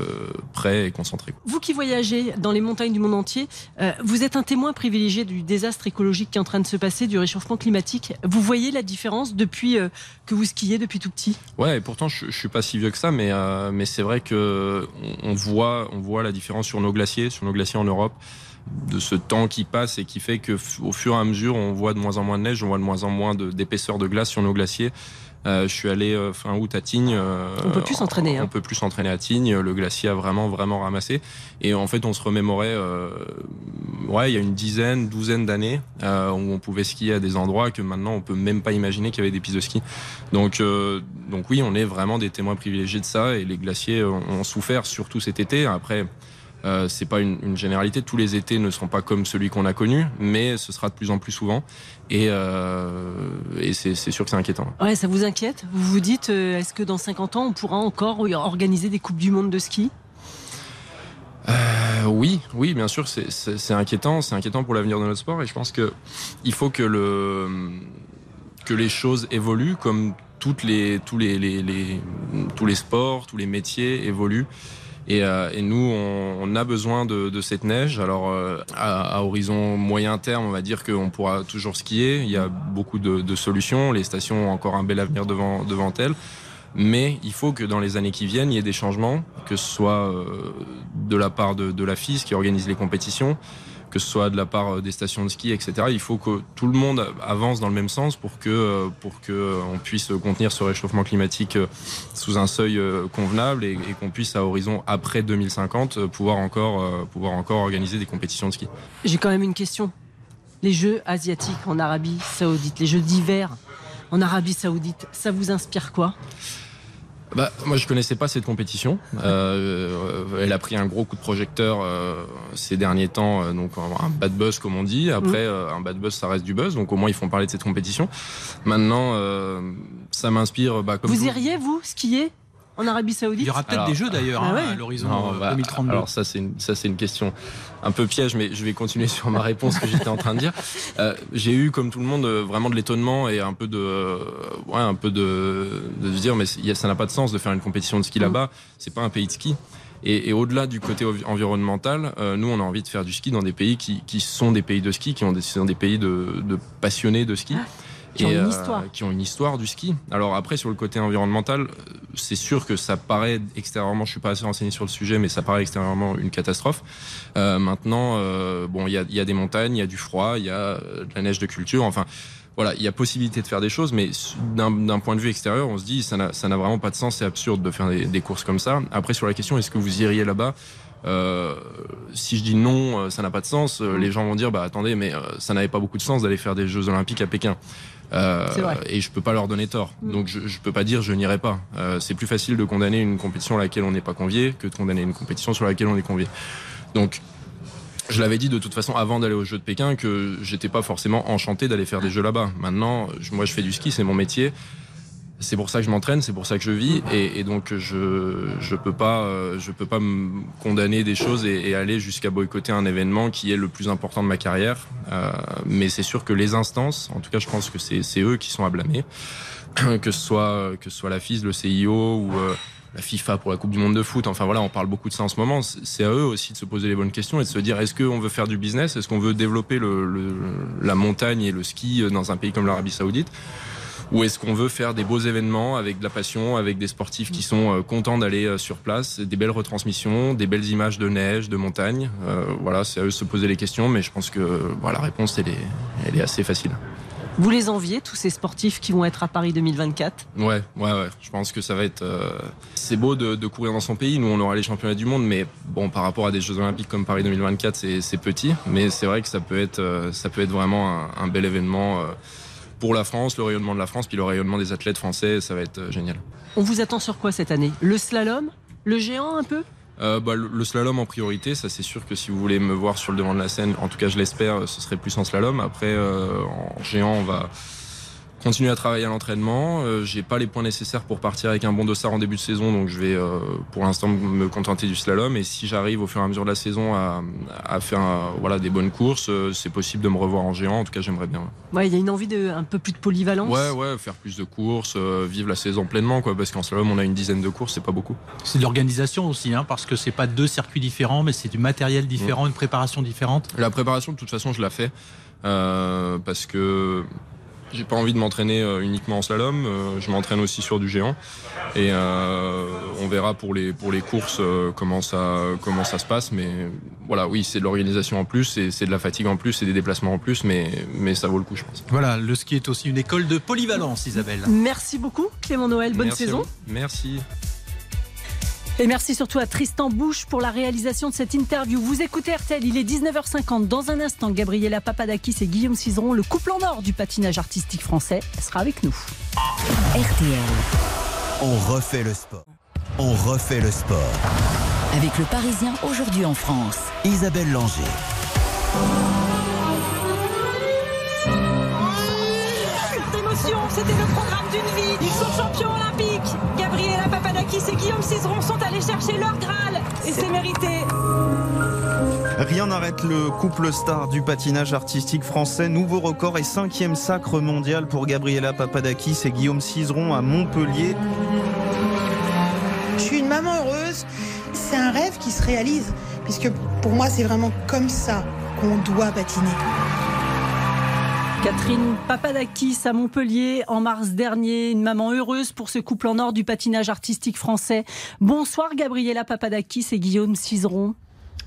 prêt et concentré. Vous qui voyagez dans les montagnes du monde entier, euh, vous êtes un témoin privilégié du désastre écologique qui est en train de se passer, du réchauffement climatique. Vous voyez la différence depuis euh, que vous skiez depuis tout petit? Ouais, et pourtant je, je suis pas si vieux que ça, mais mais c'est vrai que on, on voit on voit la différence sur nos glaciers, sur nos glaciers en Europe, de ce temps qui passe et qui fait que au fur et à mesure on voit de moins en moins de neige, on voit de moins en moins d'épaisseur de, glace sur nos glaciers. Euh, je suis allé euh, fin août à Tignes. euh, On peut plus s'entraîner, hein. On peut plus s'entraîner à Tignes. Le glacier a vraiment vraiment ramassé. Et en fait, on se remémorait. ouais, il y a une dizaine, douzaine d'années où on pouvait skier à des endroits que maintenant on peut même pas imaginer qu'il y avait des pistes de ski. Donc donc oui, on est vraiment des témoins privilégiés de ça. Et les glaciers ont, ont souffert surtout cet été. Après. Euh, c'est pas une, une généralité. Tous les étés ne seront pas comme celui qu'on a connu, mais ce sera de plus en plus souvent. Et, euh, et c'est sûr que c'est inquiétant. Ouais, ça vous inquiète? Vous vous dites, euh, est-ce que dans 50 ans, on pourra encore organiser des Coupes du Monde de ski? Euh, oui, oui, bien sûr, c'est- inquiétant, c'est inquiétant pour l'avenir de notre sport et je pense que il faut que le que les choses évoluent comme toutes les tous les, les- les- tous les sports, tous les métiers évoluent. Et, euh, et nous, on, on a besoin de, de cette neige. Alors, euh, à, à horizon moyen terme, on va dire qu'on pourra toujours skier. Il y a beaucoup de, de solutions. Les stations ont encore un bel avenir devant, devant elles. Mais il faut que dans les années qui viennent, il y ait des changements, que ce soit euh, de la part de, de la FIS qui organise les compétitions, que ce soit de la part euh, des stations de ski, etc. Il faut que tout le monde avance dans le même sens pour que euh, pour que euh, puisse contenir ce réchauffement climatique sous un seuil convenable et, qu'on puisse à horizon après 2050 euh, pouvoir encore euh, pouvoir encore organiser des compétitions de ski. J'ai quand même une question. Les Jeux asiatiques en Arabie Saoudite, les Jeux d'hiver en Arabie Saoudite, ça vous inspire quoi? Bah, moi, je connaissais pas cette compétition. Euh, elle a pris un gros coup de projecteur euh, ces derniers temps, euh, donc un bad buzz comme on dit. Après, euh, un bad buzz, ça reste du buzz, donc au moins ils font parler de cette compétition. Maintenant, euh, ça m'inspire. Bah, comme Vous tout- iriez, vous, skier? En Arabie Saoudite Il y aura peut-être des jeux d'ailleurs Ah hein, ouais. à l'horizon Non, euh, bah, 2032. Alors ça c'est une, ça c'est une question un peu piège, mais je vais continuer sur ma réponse que j'étais en train de dire. Euh, j'ai eu comme tout le monde euh, vraiment de l'étonnement et un peu de, euh, ouais, un peu de, de se dire mais c'est- y a- ça n'a pas de sens de faire une compétition de ski là-bas. C'est pas un pays de ski. Et, et au-delà du côté envi- environnemental, euh, nous on a envie de faire du ski dans des pays qui, qui sont des pays de ski, qui ont des, sont des pays de, de passionnés de ski. Qui ont une euh, histoire. qui ont une histoire du ski. Alors après sur le côté environnemental, c'est sûr que ça paraît extérieurement, je suis pas assez renseigné sur le sujet, mais ça paraît extérieurement une catastrophe. Euh, maintenant, euh, bon, il y a, il y a des montagnes, il y a du froid, il y a de la neige de culture, enfin. Voilà, il y a possibilité de faire des choses, mais d'un point de vue extérieur, on se dit ça n'a vraiment pas de sens, c'est absurde de faire des, des courses comme ça. Après, sur la question, est-ce que vous iriez là-bas euh, si je dis non, ça n'a pas de sens. Les gens vont dire, bah attendez, mais ça n'avait pas beaucoup de sens d'aller faire des Jeux Olympiques à Pékin. Euh, et je peux pas leur donner tort. Donc je, je peux pas dire je n'irai pas. Euh, c'est plus facile de condamner une compétition à laquelle on n'est pas convié que de condamner une compétition sur laquelle on est convié. Donc je l'avais dit de toute façon avant d'aller aux Jeux de Pékin que j'étais pas forcément enchanté d'aller faire des Jeux là-bas. Maintenant, je- moi je fais du ski, c'est mon métier. C'est pour ça que je m'entraîne, c'est pour ça que je vis, et, et donc je je peux pas euh, je peux pas me condamner des choses et, et aller jusqu'à boycotter un événement qui est le plus important de ma carrière. Euh, mais c'est sûr que les instances, en tout cas, je pense que c'est c'est eux qui sont à blâmer, que ce soit que ce soit la FIS, le CIO ou euh, la FIFA pour la Coupe du Monde de foot. Enfin voilà, on parle beaucoup de ça en ce moment. C'est à eux aussi de se poser les bonnes questions et de se dire est-ce qu'on veut faire du business, est-ce qu'on veut développer le, le- la montagne et le ski dans un pays comme l'Arabie Saoudite? Ou est-ce qu'on veut faire des beaux événements avec de la passion, avec des sportifs qui sont euh, contents d'aller euh, sur place, des belles retransmissions, des belles images de neige, de montagne Euh, Voilà, c'est à eux de se poser les questions, mais je pense que la réponse, elle est, elle est assez facile. Vous les enviez, tous ces sportifs qui vont être à Paris 2024 Ouais, ouais, ouais. Je pense que ça va être. euh, C'est beau de, de courir dans son pays. Nous, on aura les championnats du monde, mais bon, par rapport à des Jeux Olympiques comme Paris 2024, c'est petit. Mais c'est vrai que ça peut être, ça peut être vraiment un, un bel événement euh, pour la France, le rayonnement de la France, puis le rayonnement des athlètes français. Ça va être euh, génial. On vous attend sur quoi cette année? Le slalom? Le géant un peu? Euh, bah, le, le slalom en priorité, ça c'est sûr que si vous voulez me voir sur le devant de la scène, en tout cas je l'espère, ce serait plus en slalom. Après, euh, en géant, on va continuer à travailler à l'entraînement. Euh, J'ai pas les points nécessaires pour partir avec un bon dossard en début de saison, donc je vais euh, pour l'instant me contenter du slalom. Et si j'arrive au fur et à mesure de la saison à, à faire un- voilà des bonnes courses, euh, c'est possible de me revoir en géant. En tout cas, j'aimerais bien. Ouais, il y a une envie de un peu plus de polyvalence. Ouais, ouais, faire plus de courses, euh, vivre la saison pleinement, quoi. Parce qu'en slalom, on a une dizaine de courses, c'est pas beaucoup. C'est de l'organisation aussi, hein, parce que c'est pas deux circuits différents, mais c'est du matériel différent, une préparation différente. La préparation, de toute façon, je la fais euh, parce que j'ai pas envie de m'entraîner euh, uniquement en slalom. euh, je m'entraîne aussi sur du géant et euh, on verra pour les pour les courses comment ça comment ça se passe. Mais voilà, oui, c'est de l'organisation en plus, c'est c'est de la fatigue en plus, c'est des déplacements en plus, mais mais ça vaut le coup, je pense. Voilà, le ski est aussi une école de polyvalence, Isabelle. Merci beaucoup Clément Noël, bonne Merci saison. Merci. Et merci surtout à Tristan Bouche pour la réalisation de cette interview. Vous écoutez RTL, il est 19h50. Dans un instant, Gabriela Papadakis et Guillaume Cizeron, le couple en or du patinage artistique français, sera avec nous. RTL. On refait le sport. On refait le sport. Avec le Parisien aujourd'hui en France. Isabelle Langer. Cette émotion, c'était le programme d'une vie. Ils sont champions olympiques. Papadakis et Guillaume Cizeron sont allés chercher leur Graal. Et c'est mérité. Rien n'arrête le couple star du patinage artistique français. Nouveau record et cinquième sacre mondial pour Gabriela Papadakis et Guillaume Cizeron à Montpellier. Je suis une maman heureuse. C'est un rêve qui se réalise. Puisque pour moi, c'est vraiment comme ça qu'on doit patiner. Catherine Papadakis à Montpellier en mars dernier, une maman heureuse pour ce couple en or du patinage artistique français. Bonsoir Gabriela Papadakis et Guillaume Cizeron.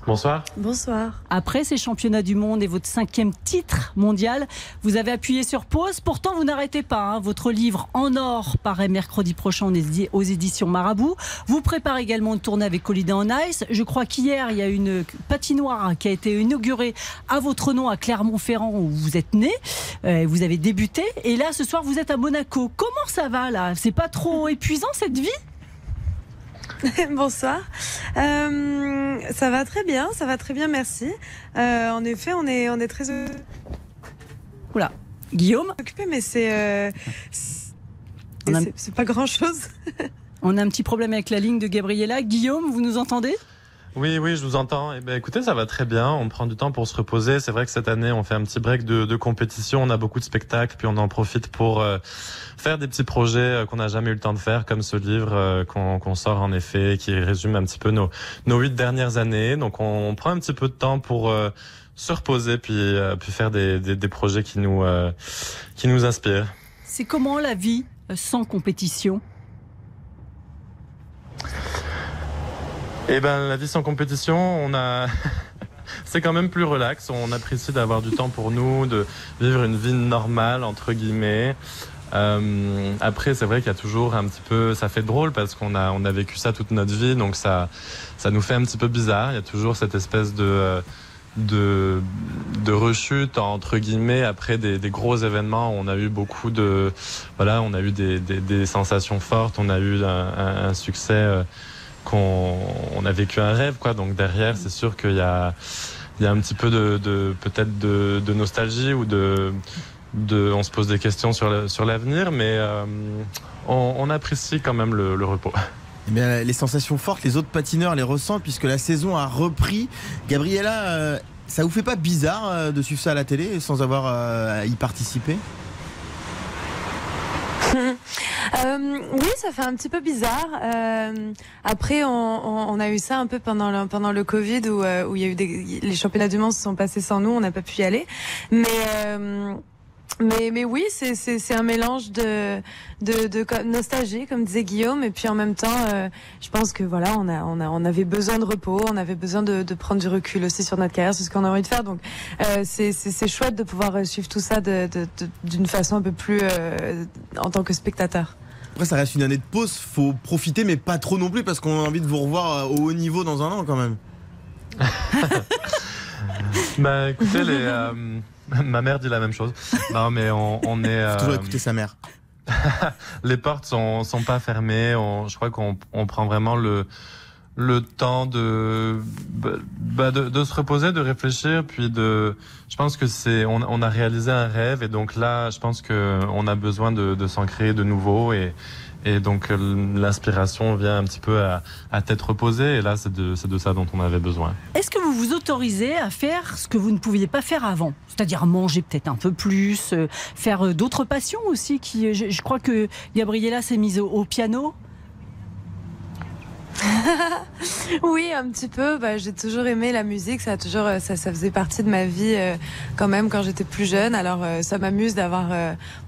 Bonsoir. Bonsoir. Après ces championnats du monde et votre cinquième titre mondial, vous avez appuyé sur pause. Pourtant, vous n'arrêtez pas. hein. Votre livre En or paraît mercredi prochain aux éditions Marabout. Vous préparez également une tournée avec Holiday on Ice. Je crois qu'hier, il y a une patinoire qui a été inaugurée à votre nom à Clermont-Ferrand où vous êtes né. Euh, vous avez débuté. Et là, ce soir, vous êtes à Monaco. Comment ça va là? C'est pas trop épuisant cette vie? Bonsoir. Euh, ça va très bien, ça va très bien, merci. Euh, en effet, on est, on est très Oula. Guillaume occupé, mais c'est, euh, c'est- On a- c'est- c'est pas grand chose. On a un petit problème avec la ligne de Gabriella. Guillaume, vous nous entendez? Oui, oui, je vous entends. Eh ben, écoutez, ça va très bien. On prend du temps pour se reposer. C'est vrai que cette année, on fait un petit break de, compétition. On a beaucoup de spectacles, puis on en profite pour euh, faire des petits projets euh, qu'on n'a jamais eu le temps de faire, comme ce livre euh, qu'on sort en effet, qui résume un petit peu nos huit dernières années. Donc, on, prend un petit peu de temps pour se reposer, puis faire des, des, des projets qui nous qui nous inspirent. C'est comment la vie sans compétition? Eh ben, la vie sans compétition, on a. c'est quand même plus relax. On apprécie d'avoir du temps pour nous, de vivre une vie normale, entre guillemets. Euh, après, c'est vrai qu'il y a toujours un petit peu, ça fait drôle parce qu'on a, on a vécu ça toute notre vie, donc ça, ça nous fait un petit peu bizarre. Il y a toujours cette espèce de, de, de rechute entre guillemets après des, gros événements. On a eu beaucoup de, voilà, on a eu des, des, des sensations fortes, on a eu un, un succès. Euh, qu'on on a vécu un rêve, quoi. Donc derrière, c'est sûr qu'il y a, il y a un petit peu de, peut-être de, nostalgie ou de, on se pose des questions sur sur l'avenir, mais euh, on, apprécie quand même le, repos. Eh les sensations fortes, les autres patineurs les ressentent puisque la saison a repris. Gabriella, euh, ça vous fait pas bizarre euh, de suivre ça à la télé sans avoir à y participer? euh, oui, ça fait un petit peu bizarre. Euh, après, on, on, on, a eu ça un peu pendant le, pendant le Covid où, euh, où il y a eu des, les championnats du monde se sont passés sans nous, on n'a pas pu y aller. Mais euh, mais, mais oui, c'est un mélange de, de, de, nostalgie, comme disait Guillaume, et puis en même temps, euh, je pense que voilà, on, a, on, a, on avait besoin de repos, on avait besoin de, de prendre du recul aussi sur notre carrière, c'est ce qu'on a envie de faire. Donc euh, c'est chouette de pouvoir euh, suivre tout ça d'une façon un peu plus euh, en tant que spectateur. Après, ça reste une année de pause, faut profiter, mais pas trop non plus, parce qu'on a envie de vous revoir au haut niveau dans un an quand même. bah écoutez, les. Ma mère dit la même chose. Non, mais on, on est. Faut toujours euh, écouter sa mère. les portes sont, sont pas fermées. On, je crois qu'on on prend vraiment le, le temps de, bah, de, de, se reposer, de réfléchir, puis de. Je pense que c'est. On, on, a réalisé un rêve et donc là, je pense que on a besoin de, de s'en créer de nouveau et et donc euh, l'inspiration vient un petit peu à, à tête reposée. Et là, c'est de, de, ça dont on avait besoin. Est-ce que vous vous autorisez à faire ce que vous ne pouviez pas faire avant? C'est-à-dire manger peut-être un peu plus, euh, faire euh, d'autres passions aussi qui, je, crois que Gabriella s'est mise au, piano. oui, un petit peu. Bah, j'ai toujours aimé la musique. Ça a toujours, ça, ça faisait partie de ma vie quand même quand j'étais plus jeune. Alors, ça m'amuse d'avoir,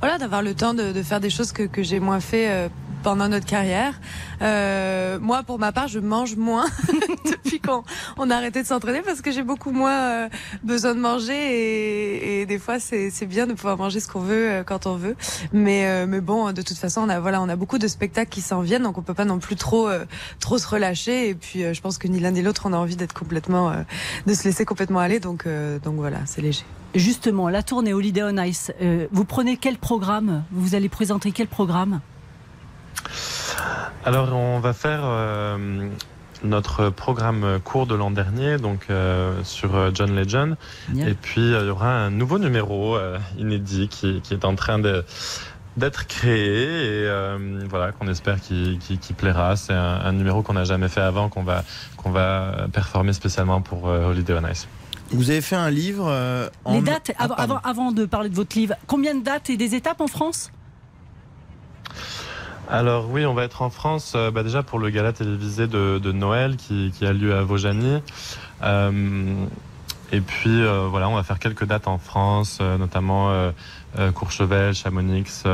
voilà, d'avoir le temps de, de, faire des choses que, que j'ai moins fait pendant notre carrière. Euh, moi, pour ma part, je mange moins depuis qu'on on a arrêté de s'entraîner parce que j'ai beaucoup moins euh, besoin de manger et, des fois c'est bien de pouvoir manger ce qu'on veut euh, quand on veut. Mais euh, mais bon, de toute façon, on a voilà, on a beaucoup de spectacles qui s'en viennent, donc on peut pas non plus trop trop se relâcher. Et puis, je pense que ni l'un ni l'autre, on a envie d'être complètement, de se laisser complètement aller. Donc voilà, c'est léger. Justement, la tournée Holiday on Ice, vous prenez quel programme? Vous allez présenter quel programme? Alors, on va faire euh, notre programme court de l'an dernier, donc euh, sur euh, John Legend. Et puis, il y aura un nouveau numéro inédit qui, est en train d'être créé et voilà qu'on espère qu'il plaira. C'est un, numéro qu'on n'a jamais fait avant, qu'on va qu'on va performer spécialement pour Holiday on Ice. Vous avez fait un livre. Les dates, ah, avant, avant, de parler de votre livre, combien de dates et des étapes en France? Alors oui, on va être en France euh, bah, déjà pour le gala télévisé de, Noël qui, a lieu à Vaujany. Euh, et puis euh, voilà, on va faire quelques dates en France, notamment Courchevel, Chamonix,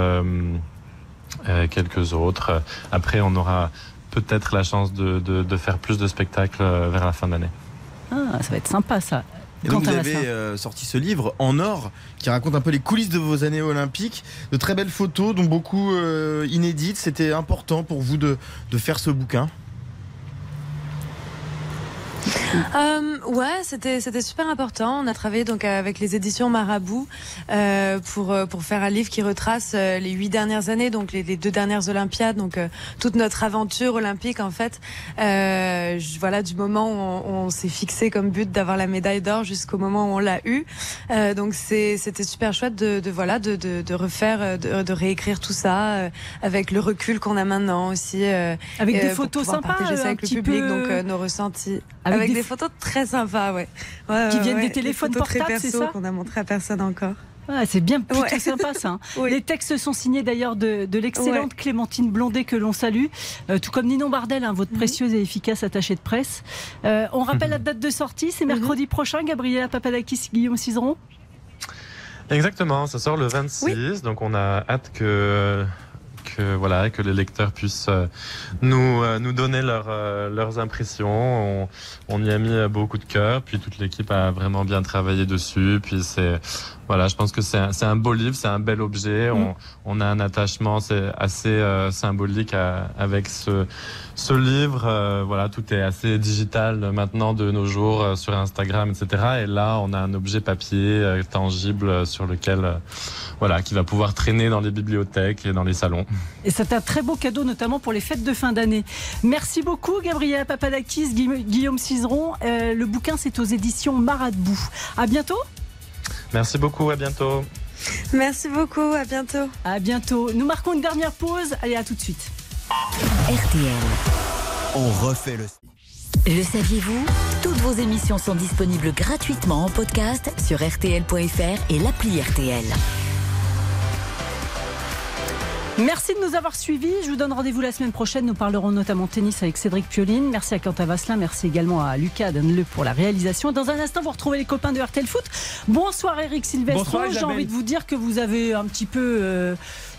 quelques autres. Après, on aura peut-être la chance de, de, de, faire plus de spectacles vers la fin d'année. Ah, ça va être sympa ça. Et donc vous avez euh, sorti ce livre en or qui raconte un peu les coulisses de vos années olympiques, de très belles photos, dont beaucoup euh, inédites. C'était important pour vous de, de faire ce bouquin euh, Ouais, c'était c'était super important. On a travaillé donc avec les éditions Marabout euh, pour euh, pour faire un livre qui retrace euh, les huit dernières années, donc les, les deux dernières Olympiades, donc euh, toute notre aventure olympique en fait. Euh, je- voilà, du moment où on, on s'est fixé comme but d'avoir la médaille d'or jusqu'au moment où on l'a eu. Euh, donc c'est c'était super chouette de, de voilà de, de, de refaire, de, de réécrire tout ça euh, avec le recul qu'on a maintenant aussi. euh, Avec des photos sympas, un avec le petit public, peu- donc nos ressentis. Avec Avec, des des, ph- photos très sympas, ouais. Ouais, Qui viennent ouais. des téléphones portables, c'est ça qu'on a montré à personne encore. C'est bien plutôt Ouais. sympa ça. hein. Les textes sont signés d'ailleurs de, de l'excellente Clémentine Blondet que l'on salue, euh, tout comme Ninon Bardel, hein, Mhm. votre précieuse et efficace attachée de presse. Euh, on rappelle la date de sortie, c'est mercredi prochain, Gabriela Papadakis, Guillaume Cizeron. Exactement, ça sort le 26, donc on a hâte que que voilà que les lecteurs puissent euh, nous euh, nous donner leurs euh, leurs impressions. On, on y a mis beaucoup de cœur, puis toute l'équipe a vraiment bien travaillé dessus. Puis c'est voilà, je pense que c'est un, c'est un beau livre, c'est un bel objet. On, on a un attachement c'est assez euh, symbolique à- avec ce ce livre. Euh, voilà, tout est assez digital maintenant de nos jours euh, sur Instagram, etc. Et là, on a un objet papier euh, tangible sur lequel euh, voilà qui va pouvoir traîner dans les bibliothèques et dans les salons. Et c'est un très beau cadeau, notamment pour les fêtes de fin d'année. Merci beaucoup, Gabriela Papadakis, Guillaume- Guillaume Cizeron. Euh, le bouquin, c'est aux éditions Maradbou. À bientôt. Merci beaucoup, à bientôt. Merci beaucoup, à bientôt. À bientôt. Nous marquons une dernière pause. Allez, à tout de suite. RTL. On refait le Le saviez-vous? Toutes vos émissions sont disponibles gratuitement en podcast sur rtl.fr et l'appli RTL. Merci de nous avoir suivis. Je vous donne rendez-vous la semaine prochaine. Nous parlerons notamment tennis avec Cédric Pioline. Merci à Quentin Vasselin. Merci également à Lucas Denle pour la réalisation. Dans un instant, vous retrouvez les copains de RTL Foot. Bonsoir Eric Silvestro. J'ai envie de vous dire que vous avez un petit peu euh,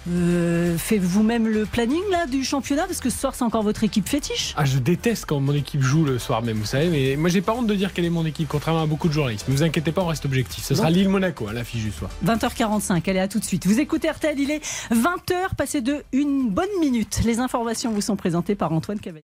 euh, fait vous-même le planning là, du championnat parce que ce soir, c'est encore votre équipe fétiche. Ah, je déteste quand mon équipe joue le soir même, vous savez, mais moi j'ai pas honte de dire quelle est mon équipe, contrairement à beaucoup de journalistes. Ne vous inquiétez pas, on reste objectif. Ce sera Bon. Lille-Monaco à l'affiche du soir. 20h45, allez à tout de suite. Vous écoutez RTL, il est 20h, passé de une bonne minute. Les informations vous sont présentées par Antoine Cavalier.